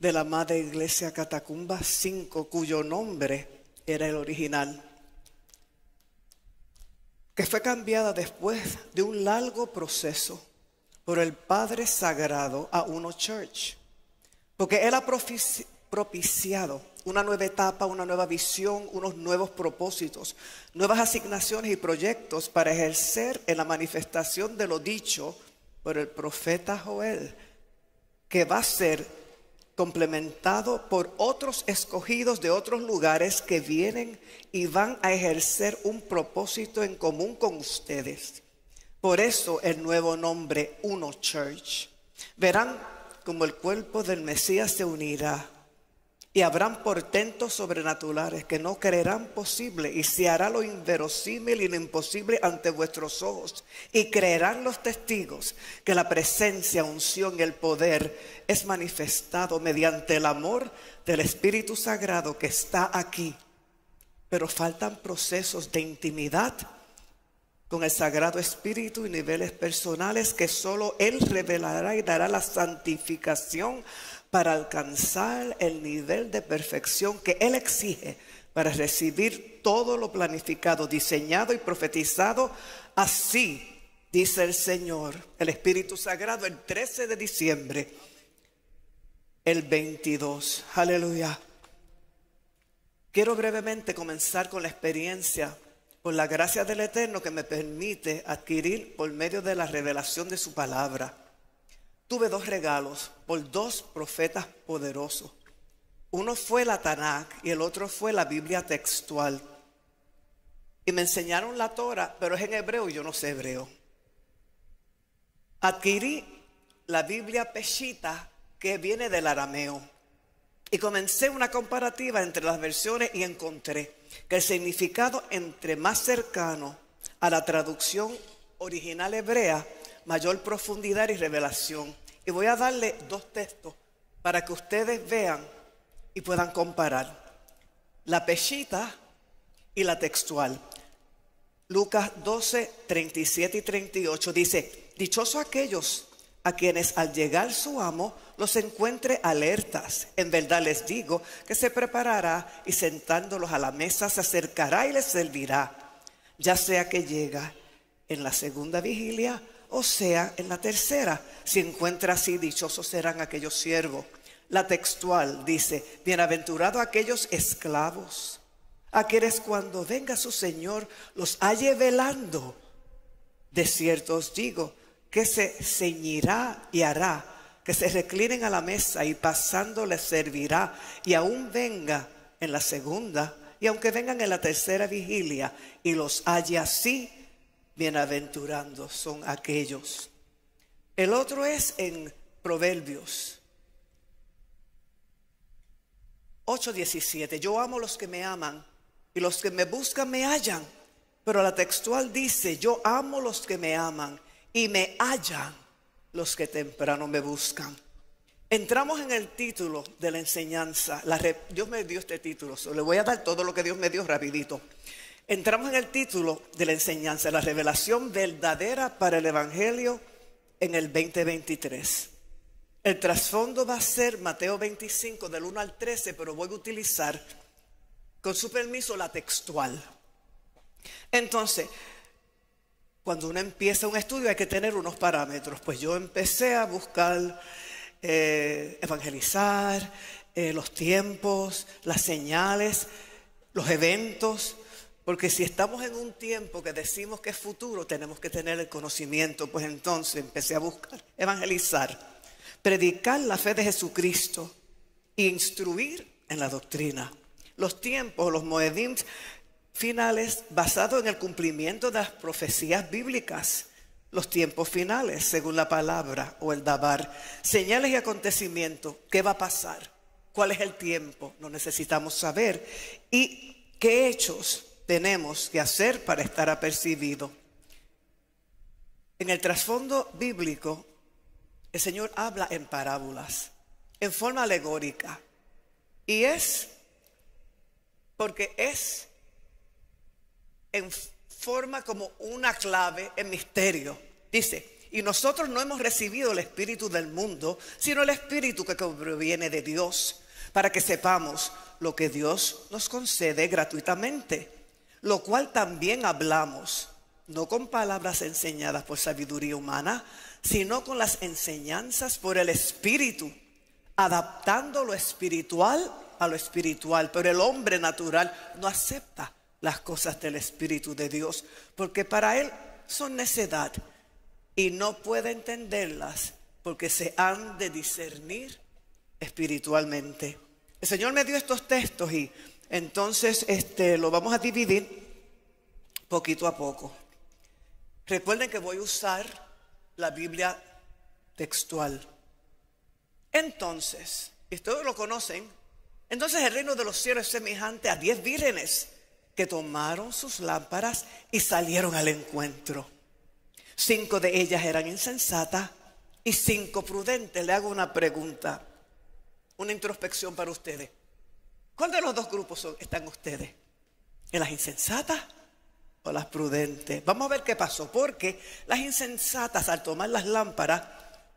de la Madre Iglesia Catacumba 5, cuyo nombre era el original, que fue cambiada después de un largo proceso por el Padre Sagrado a Uno Church, porque Él ha propiciado una nueva etapa, una nueva visión, unos nuevos propósitos, nuevas asignaciones y proyectos para ejercer en la manifestación de lo dicho por el profeta Joel, que va a ser complementado por otros escogidos de otros lugares que vienen y van a ejercer un propósito en común con ustedes. Por eso el nuevo nombre Uno Church. Verán como el cuerpo del Mesías se unirá y habrán portentos sobrenaturales que no creerán posible y se hará lo inverosímil y lo imposible ante vuestros ojos. Y creerán los testigos que la presencia, unción y el poder es manifestado mediante el amor del Espíritu Sagrado que está aquí. Pero faltan procesos de intimidad con el Sagrado Espíritu y niveles personales que solo Él revelará y dará la santificación para alcanzar el nivel de perfección que Él exige para recibir todo lo planificado, diseñado y profetizado. Así dice el Señor, el Espíritu Sagrado, el 13 de diciembre, el 22. Aleluya. Quiero brevemente comenzar con la experiencia, por la gracia del Eterno que me permite adquirir por medio de la revelación de su palabra tuve dos regalos por dos profetas poderosos. Uno fue la Tanakh y el otro fue la Biblia textual. Y me enseñaron la Torah, pero es en hebreo y yo no sé hebreo. Adquirí la Biblia Peshita que viene del arameo. Y comencé una comparativa entre las versiones y encontré que el significado entre más cercano a la traducción original hebrea mayor profundidad y revelación. Y voy a darle dos textos para que ustedes vean y puedan comparar. La peshita y la textual. Lucas 12, 37 y 38 dice, dichoso aquellos a quienes al llegar su amo los encuentre alertas. En verdad les digo que se preparará y sentándolos a la mesa se acercará y les servirá, ya sea que llega en la segunda vigilia o sea en la tercera. Si encuentra así, dichosos serán aquellos siervos. La textual dice, bienaventurados aquellos esclavos, a quienes cuando venga su Señor los halle velando. De cierto os digo que se ceñirá y hará, que se reclinen a la mesa y pasando les servirá, y aún venga en la segunda, y aunque vengan en la tercera vigilia y los halle así, bienaventurados son aquellos. El otro es en Proverbios 8:17. Yo amo los que me aman y los que me buscan me hallan. Pero la textual dice, yo amo los que me aman y me hallan los que temprano me buscan. Entramos en el título de la enseñanza. Dios me dio este título, le voy a dar todo lo que Dios me dio rapidito. Entramos en el título de la enseñanza, la revelación verdadera para el Evangelio en el 2023. El trasfondo va a ser Mateo 25 del 1 al 13, pero voy a utilizar, con su permiso, la textual. Entonces, cuando uno empieza un estudio hay que tener unos parámetros. Pues yo empecé a buscar eh, evangelizar, eh, los tiempos, las señales, los eventos porque si estamos en un tiempo que decimos que es futuro, tenemos que tener el conocimiento. Pues entonces empecé a buscar, evangelizar, predicar la fe de Jesucristo instruir en la doctrina. Los tiempos, los moedim finales basados en el cumplimiento de las profecías bíblicas. Los tiempos finales, según la palabra o el dabar. Señales y acontecimientos. ¿Qué va a pasar? ¿Cuál es el tiempo? Lo necesitamos saber. ¿Y qué hechos tenemos que hacer para estar apercibido. En el trasfondo bíblico, el Señor habla en parábolas, en forma alegórica. Y es porque es en forma como una clave en misterio. Dice, Y nosotros no hemos recibido el espíritu del mundo, sino el espíritu que proviene de Dios, para que sepamos lo que Dios nos concede gratuitamente, lo cual también hablamos, no con palabras enseñadas por sabiduría humana, sino con las enseñanzas por el espíritu, adaptando lo espiritual a lo espiritual, pero el hombre natural no acepta las cosas del Espíritu de Dios, porque para él son necedad y no puede entenderlas porque se han de discernir espiritualmente. El Señor me dio estos textos y entonces este, lo vamos a dividir poquito a poco. Recuerden que voy a usar la Biblia textual. Entonces, y todos lo conocen, entonces el reino de los cielos es semejante a diez vírgenes que tomaron sus lámparas y salieron al encuentro. Cinco de ellas eran insensatas y cinco prudentes. Le hago una pregunta, una introspección para ustedes. ¿Cuál de los dos grupos están ustedes? ¿En las insensatas o las prudentes? Vamos a ver qué pasó, porque las insensatas al tomar las lámparas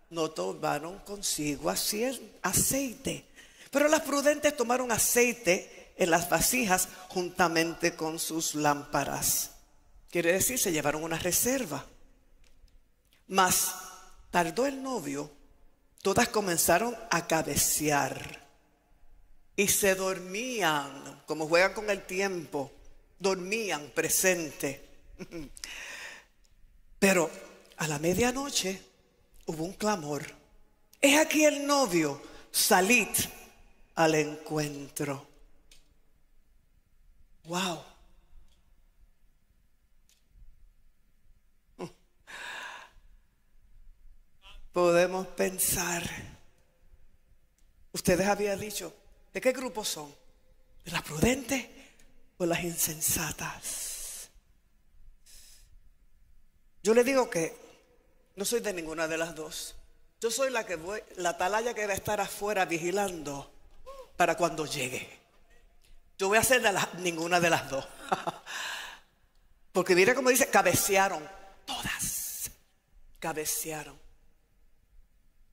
no tomaron consigo aceite pero las prudentes tomaron aceite en las vasijas juntamente con sus lámparas. Quiere decir, se llevaron una reserva. Mas tardó el novio, todas comenzaron a cabecear y se dormían, como juegan con el tiempo, dormían presente. Pero a la medianoche hubo un clamor. Es aquí el novio, salid al encuentro. Wow. Podemos pensar, ustedes habían dicho, ¿de qué grupo son? ¿De las prudentes o las insensatas? Yo le digo que no soy de ninguna de las dos. Yo soy la que voy, la talaya que va a estar afuera vigilando para cuando llegue. Yo voy a hacer ninguna de las dos. Porque mira como dice, cabecearon. Todas cabecearon.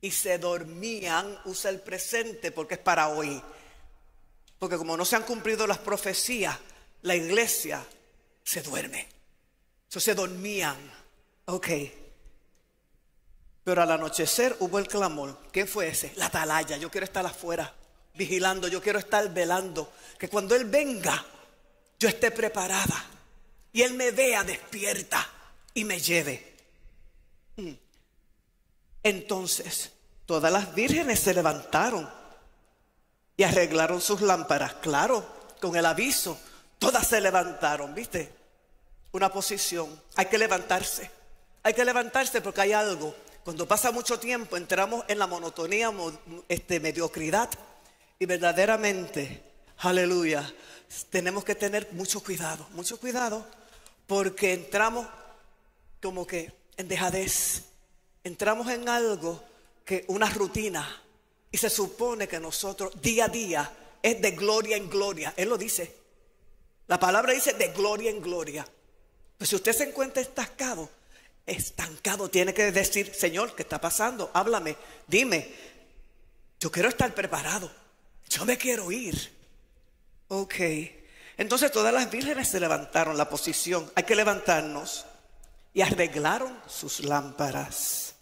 Y se dormían, usa el presente porque es para hoy. Porque como no se han cumplido las profecías, la iglesia se duerme. Entonces se dormían. Ok. Pero al anochecer hubo el clamor. ¿Qué fue ese? La atalaya. Yo quiero estar afuera vigilando, yo quiero estar velando, que cuando Él venga, yo esté preparada y Él me vea despierta y me lleve. Mm. Entonces, todas las vírgenes se levantaron y arreglaron sus lámparas, claro, con el aviso, todas se levantaron, ¿viste? Una posición, hay que levantarse, hay que levantarse porque hay algo. Cuando pasa mucho tiempo entramos en la monotonía, este, mediocridad. Y verdaderamente, aleluya, tenemos que tener mucho cuidado, mucho cuidado, porque entramos como que en dejadez, entramos en algo que una rutina, y se supone que nosotros día a día es de gloria en gloria, Él lo dice. La palabra dice de gloria en gloria. Pues si usted se encuentra estancado, estancado, tiene que decir, Señor, ¿qué está pasando? Háblame, dime. Yo quiero estar preparado. Yo me quiero ir. Ok. Entonces todas las vírgenes se levantaron la posición. Hay que levantarnos. Y arreglaron sus lámparas.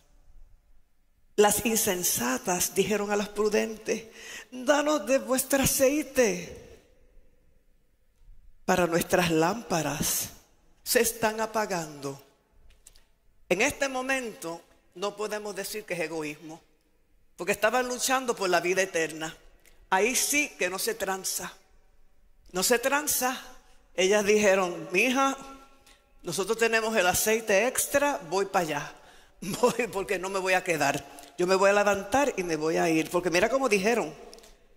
Las insensatas dijeron a las prudentes, danos de vuestro aceite. Para nuestras lámparas se están apagando. En este momento no podemos decir que es egoísmo, porque estaban luchando por la vida eterna. Ahí sí que no se tranza. No se tranza. Ellas dijeron, mi hija, nosotros tenemos el aceite extra, voy para allá. Voy porque no me voy a quedar. Yo me voy a levantar y me voy a ir. Porque mira cómo dijeron.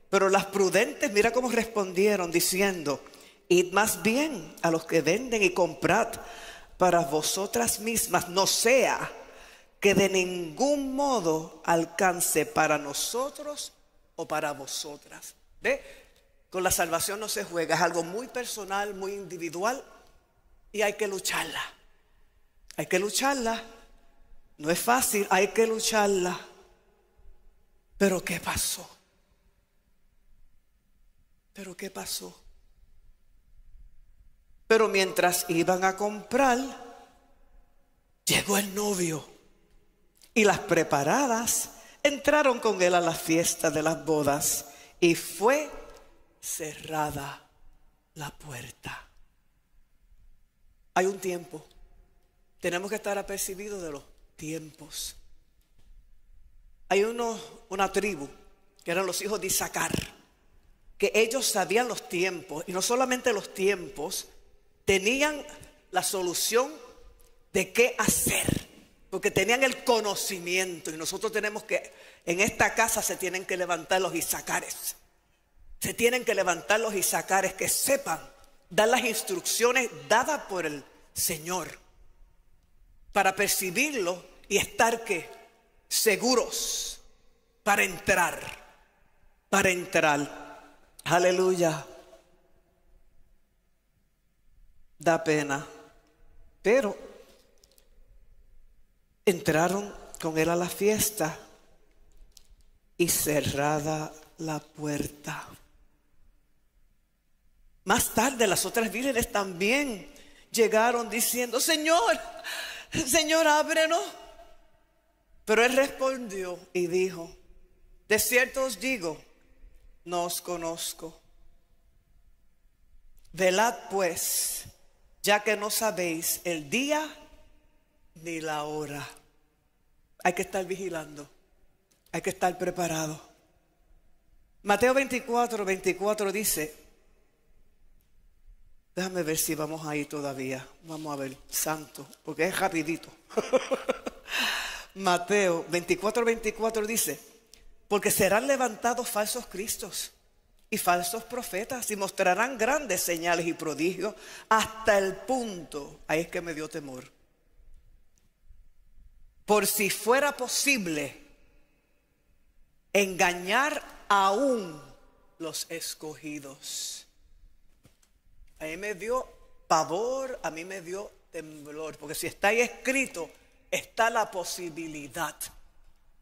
Pero las prudentes, mira cómo respondieron diciendo, id más bien a los que venden y comprad para vosotras mismas, no sea que de ningún modo alcance para nosotros o para vosotras. ¿Ve? Con la salvación no se juega, es algo muy personal, muy individual y hay que lucharla. Hay que lucharla No es fácil, hay que lucharla. Pero ¿qué pasó? Pero ¿qué pasó? Pero mientras iban a comprar, llegó el novio. Y las preparadas entraron con él a la fiesta de las bodas. Y fue cerrada la puerta. Hay un tiempo. Tenemos que estar apercibidos de los tiempos. Hay una tribu que eran los hijos de Isaacar, que ellos sabían los tiempos, y no solamente los tiempos, tenían la solución de qué hacer, porque tenían el conocimiento, y nosotros tenemos que, en esta casa se tienen que levantar los Isacares, se tienen que levantar los Isacares que sepan dar las instrucciones dadas por el Señor para percibirlo y estar que seguros para entrar, para entrar. Aleluya. Da pena. Pero entraron con él a la fiesta y cerrada la puerta. Más tarde las otras vírgenes también llegaron diciendo, Señor, Señor, ábrenos. Pero él respondió y dijo, de cierto os digo, no os conozco. Velad pues, ya que no sabéis el día ni la hora. Hay que estar vigilando, hay que estar preparado. Mateo 24, 24 dice, déjame ver si vamos ahí todavía, vamos a ver, santo, porque es rapidito. Mateo 24, 24 dice, porque serán levantados falsos cristos y falsos profetas y mostrarán grandes señales y prodigios hasta el punto, ahí es que me dio temor, por si fuera posible engañar aún los escogidos. A mí me dio pavor, a mí me dio temblor, porque si está ahí escrito, está la posibilidad.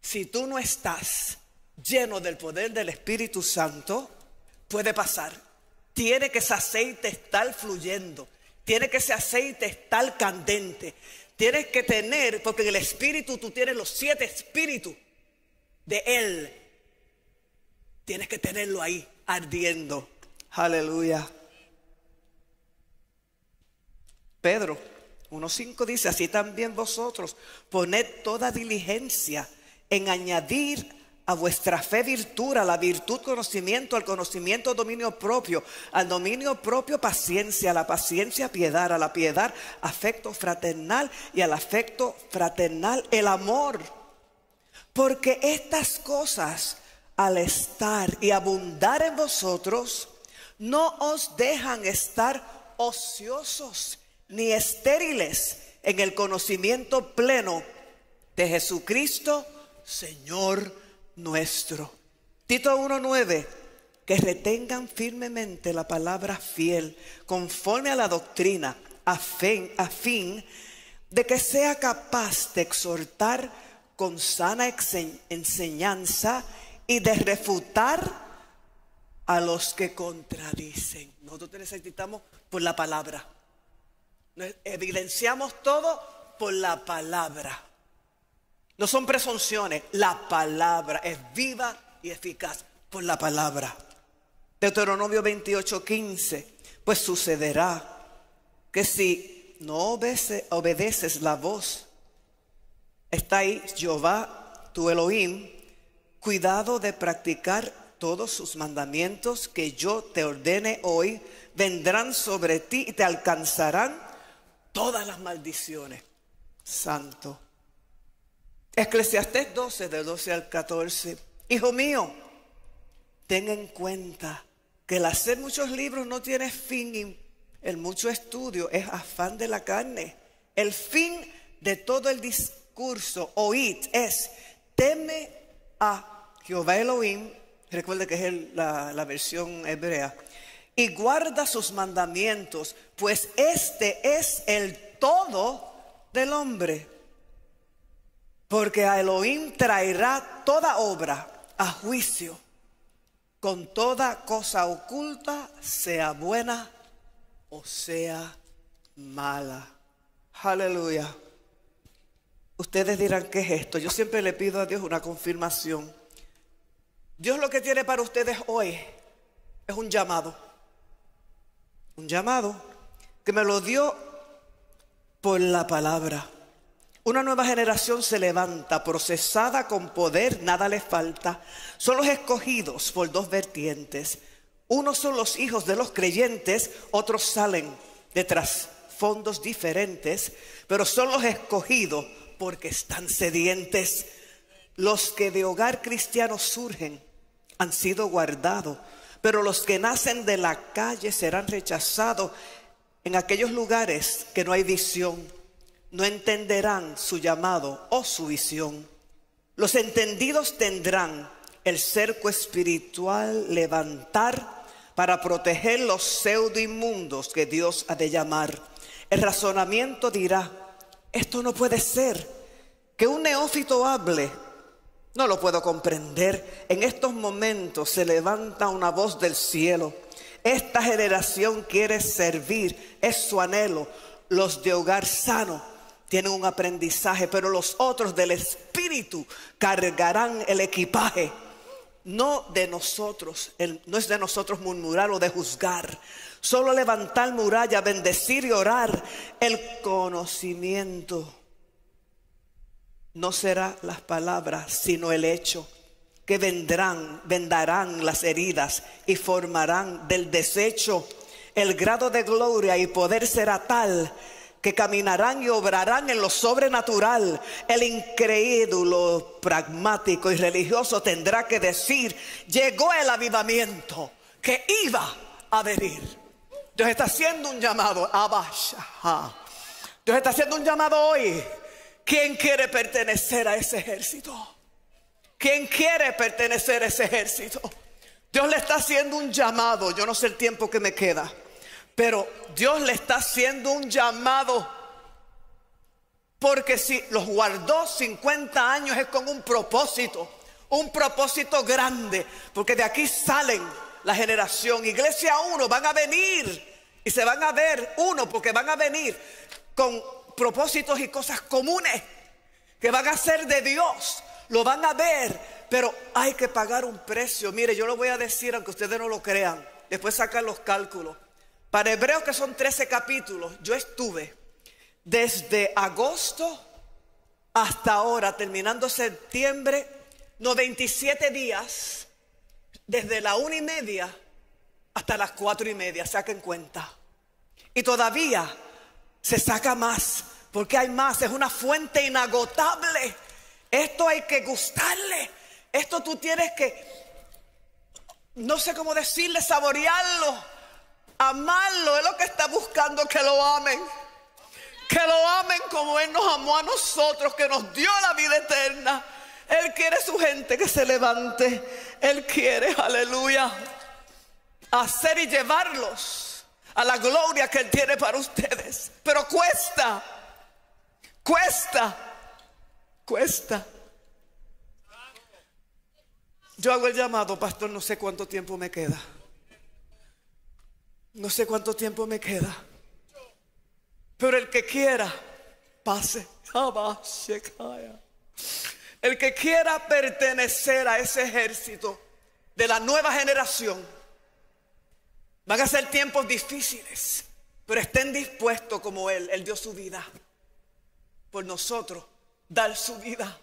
Si tú no estás lleno del poder del Espíritu Santo, puede pasar. Tiene que ese aceite estar fluyendo. Tiene que ese aceite estar candente. Tienes que tener, porque en el Espíritu tú tienes los siete espíritus de Él. Tienes que tenerlo ahí ardiendo. Aleluya. Pedro 1.5 dice, así también vosotros poned toda diligencia en añadir a vuestra fe virtud, a la virtud conocimiento, al conocimiento dominio propio, al dominio propio paciencia, a la paciencia piedad, a la piedad afecto fraternal y al afecto fraternal el amor. Porque estas cosas al estar y abundar en vosotros, no os dejan estar ociosos ni estériles en el conocimiento pleno de Jesucristo, Señor nuestro. Tito 1.9, que retengan firmemente la palabra fiel, conforme a la doctrina, a fin, a fin de que sea capaz de exhortar con sana enseñanza y de refutar a los que contradicen. Nosotros necesitamos por la palabra. Evidenciamos todo por la palabra. No son presunciones, la palabra es viva y eficaz por la palabra. Deuteronomio 28, 15. Pues sucederá que si no obedeces la voz, está ahí Jehová, tu Elohim, cuidado de practicar todos sus mandamientos que yo te ordene hoy, vendrán sobre ti y te alcanzarán todas las maldiciones. Santo. Eclesiastés 12, de 12 al 14. Hijo mío, ten en cuenta que el hacer muchos libros no tiene fin el mucho estudio es afán de la carne. El fin de todo el discurso, oíd, es teme a Jehová Elohim, recuerde que es la, la versión hebrea, y guarda sus mandamientos, pues este es el todo del hombre. Porque a Elohim traerá toda obra a juicio con toda cosa oculta, sea buena o sea mala. Aleluya. Ustedes dirán, ¿qué es esto? Yo siempre le pido a Dios una confirmación. Dios lo que tiene para ustedes hoy es un llamado. Un llamado que me lo dio por la palabra. Una nueva generación se levanta, procesada con poder, nada le falta. Son los escogidos por dos vertientes. Unos son los hijos de los creyentes, otros salen de fondos diferentes, pero son los escogidos porque están sedientes. Los que de hogar cristiano surgen han sido guardados, pero los que nacen de la calle serán rechazados en aquellos lugares que no hay visión no entenderán su llamado o su visión. Los entendidos tendrán el cerco espiritual levantar para proteger los pseudo inmundos que Dios ha de llamar. El razonamiento dirá, esto no puede ser. Que un neófito hable, no lo puedo comprender. En estos momentos se levanta una voz del cielo. Esta generación quiere servir, es su anhelo. Los de hogar sano tienen un aprendizaje, pero los otros del Espíritu cargarán el equipaje. No de nosotros, no es de nosotros murmurar o de juzgar, solo levantar muralla, bendecir y orar. El conocimiento no será las palabras, sino el hecho que vendrán, vendarán las heridas y formarán del desecho. El grado de gloria y poder será tal que caminarán y obrarán en lo sobrenatural. El incrédulo, pragmático y religioso tendrá que decir, llegó el avivamiento que iba a venir. Dios está haciendo un llamado, Abasha. Dios está haciendo un llamado hoy. ¿Quién quiere pertenecer a ese ejército? ¿Quién quiere pertenecer a ese ejército? Dios le está haciendo un llamado. Yo no sé el tiempo que me queda. Pero Dios le está haciendo un llamado. Porque si los guardó 50 años es con un propósito. Un propósito grande. Porque de aquí salen la generación. Iglesia uno van a venir. Y se van a ver uno porque van a venir con propósitos y cosas comunes. Que van a ser de Dios. Lo van a ver. Pero hay que pagar un precio. Mire, yo lo voy a decir aunque ustedes no lo crean. Después sacan los cálculos. Para Hebreos que son 13 capítulos, yo estuve desde agosto hasta ahora, terminando septiembre, 97 días, desde la una y media hasta las cuatro y media, saquen cuenta. Y todavía se saca más, porque hay más, es una fuente inagotable. Esto hay que gustarle, esto tú tienes que, no sé cómo decirle, saborearlo Amarlo es lo que está buscando que lo amen. Que lo amen como Él nos amó a nosotros, que nos dio la vida eterna. Él quiere su gente que se levante. Él quiere, aleluya, hacer y llevarlos a la gloria que Él tiene para ustedes. Pero cuesta, cuesta, cuesta. Yo hago el llamado, pastor, no sé cuánto tiempo me queda. No sé cuánto tiempo me queda. Pero el que quiera, pase. El que quiera pertenecer a ese ejército de la nueva generación, van a ser tiempos difíciles, pero estén dispuestos como Él. Él dio su vida por nosotros, dar su vida.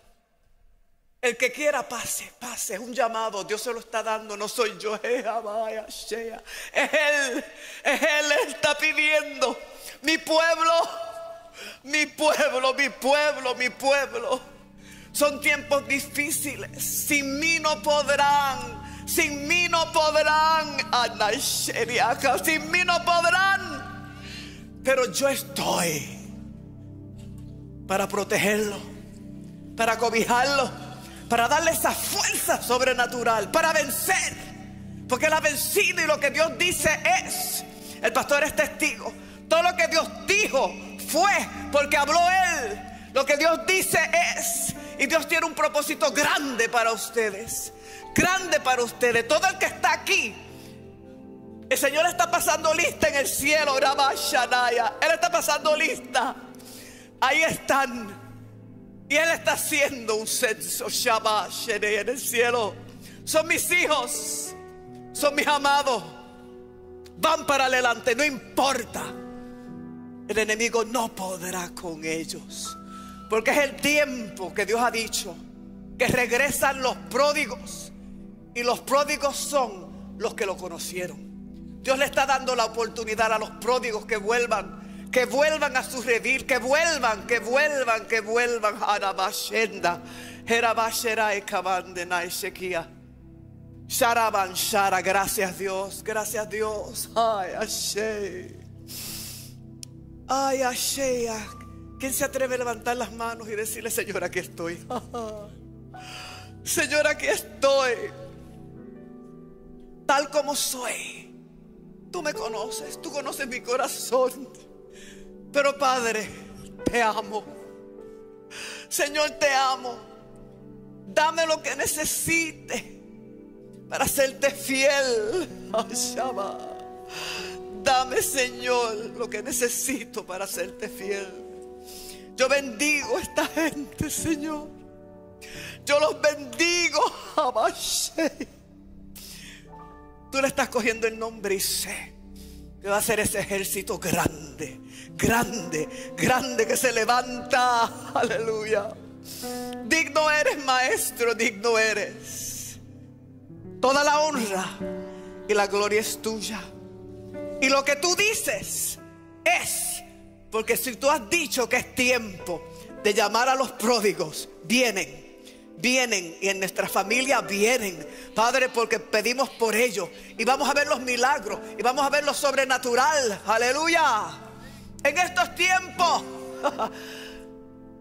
El que quiera pase, pase, es un llamado, Dios se lo está dando, no soy yo, es Él, es Él, está pidiendo, mi pueblo, mi pueblo, mi pueblo, mi pueblo. Son tiempos difíciles, sin mí no podrán, sin mí no podrán, sin mí no podrán, pero yo estoy para protegerlo, para cobijarlo para darle esa fuerza sobrenatural, para vencer. Porque Él ha vencido y lo que Dios dice es, el pastor es testigo, todo lo que Dios dijo fue porque habló Él. Lo que Dios dice es, Y Dios tiene un propósito grande para ustedes. Grande para ustedes. Todo el que está aquí. El Señor está pasando lista en el cielo. Él está pasando lista. Ahí están. Y Él está haciendo un censo Shabbat en el cielo. Son mis hijos. Son mis amados. Van para adelante. No importa. El enemigo no podrá con ellos. Porque es el tiempo que Dios ha dicho que regresan los pródigos. Y los pródigos son los que lo conocieron. Dios le está dando la oportunidad a los pródigos que vuelvan, que vuelvan a su redil, que vuelvan, que vuelvan, que vuelvan. Sharaban Shara, gracias Dios, gracias Dios. Ay, Ashe. Ay, Ashe. ¿Quién se atreve a levantar las manos y decirle, Señor, aquí estoy? Señor, aquí estoy. Tal como soy. Tú me conoces, tú conoces mi corazón. Pero Padre, te amo. Señor, te amo. Dame lo que necesite para serte fiel. Dame, Señor, lo que necesito para serte fiel. Yo bendigo a esta gente, Señor. Yo los bendigo. Tú le estás cogiendo el nombre y sé que va a ser ese ejército grande, grande, grande que se levanta. Aleluya. Digno eres, maestro, digno eres. Toda la honra y la gloria es tuya. Y lo que tú dices es porque si tú has dicho que es tiempo de llamar a los pródigos, vienen, vienen y en nuestra familia vienen. Padre, porque pedimos por ellos y vamos a ver los milagros y vamos a ver lo sobrenatural. Aleluya. En estos tiempos,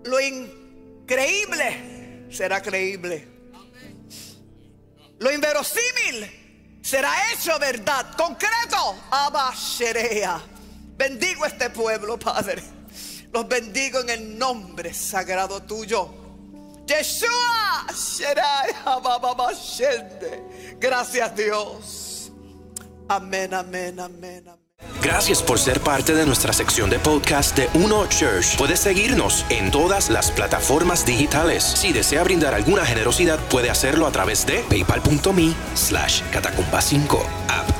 lo increíble será creíble. Lo inverosímil será hecho verdad. Concreto, Abasherea. Bendigo este pueblo, Padre. Los bendigo en el nombre sagrado tuyo. Yeshua. Gracias Dios. Amén, amén, amén, amén. Gracias por ser parte de nuestra sección de podcast de Uno Church. Puedes seguirnos en todas las plataformas digitales. Si desea brindar alguna generosidad, puede hacerlo a través de paypal.me slash catacumba 5 app